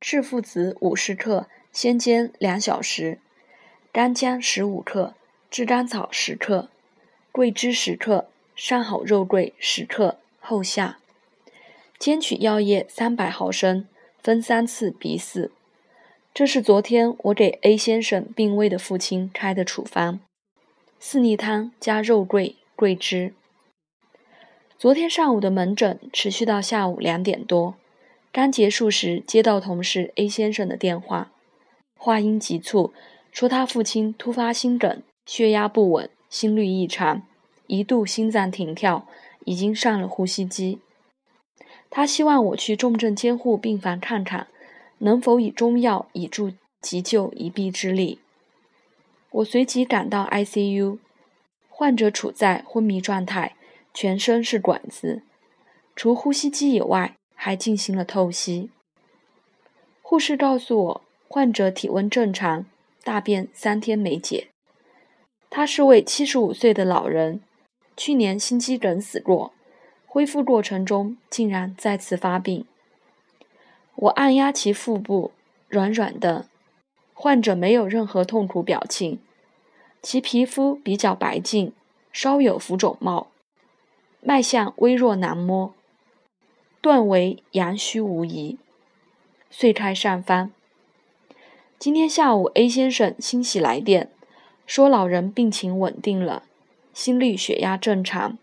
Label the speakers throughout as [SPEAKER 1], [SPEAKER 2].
[SPEAKER 1] 赤附子五十克，先煎两小时；干姜十五克，炙甘草十克，桂枝十克，上好肉桂十克，后下。煎取药液三百毫升，分三次鼻饲。这是昨天我给 A 先生病危的父亲开的处方：四逆汤加肉桂、桂枝。昨天上午的门诊持续到下午两点多，刚结束时接到同事 A 先生的电话，话音急促，说他父亲突发心梗，血压不稳，心律异常，一度心脏停跳，已经上了呼吸机。他希望我去重症监护病房看看。能否以中药以助急救一臂之力？我随即赶到 ICU，患者处在昏迷状态，全身是管子，除呼吸机以外，还进行了透析。护士告诉我，患者体温正常，大便三天没解。他是位七十五岁的老人，去年心肌梗死过，恢复过程中竟然再次发病。我按压其腹部，软软的，患者没有任何痛苦表情，其皮肤比较白净，稍有浮肿貌，脉象微弱难摸，断为阳虚无疑，遂开上方。今天下午，A 先生欣喜来电，说老人病情稳定了，心率、血压正常，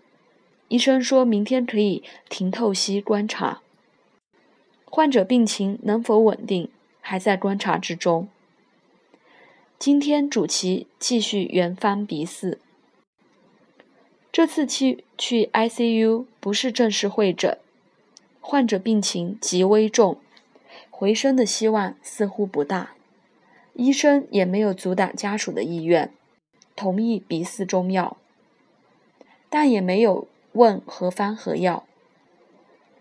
[SPEAKER 1] 医生说明天可以停透析观察。患者病情能否稳定，还在观察之中。今天主其继续原方鼻饲。这次去去 ICU 不是正式会诊，患者病情极危重，回升的希望似乎不大。医生也没有阻挡家属的意愿，同意鼻饲中药，但也没有问何方何药。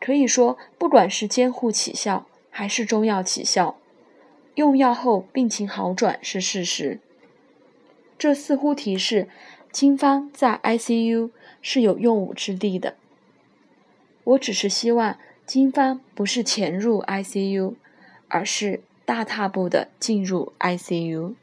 [SPEAKER 1] 可以说，不管是监护起效，还是中药起效，用药后病情好转是事实。这似乎提示经方在 ICU 是有用武之地的。我只是希望经方不是潜入 ICU，而是大踏步的进入 ICU。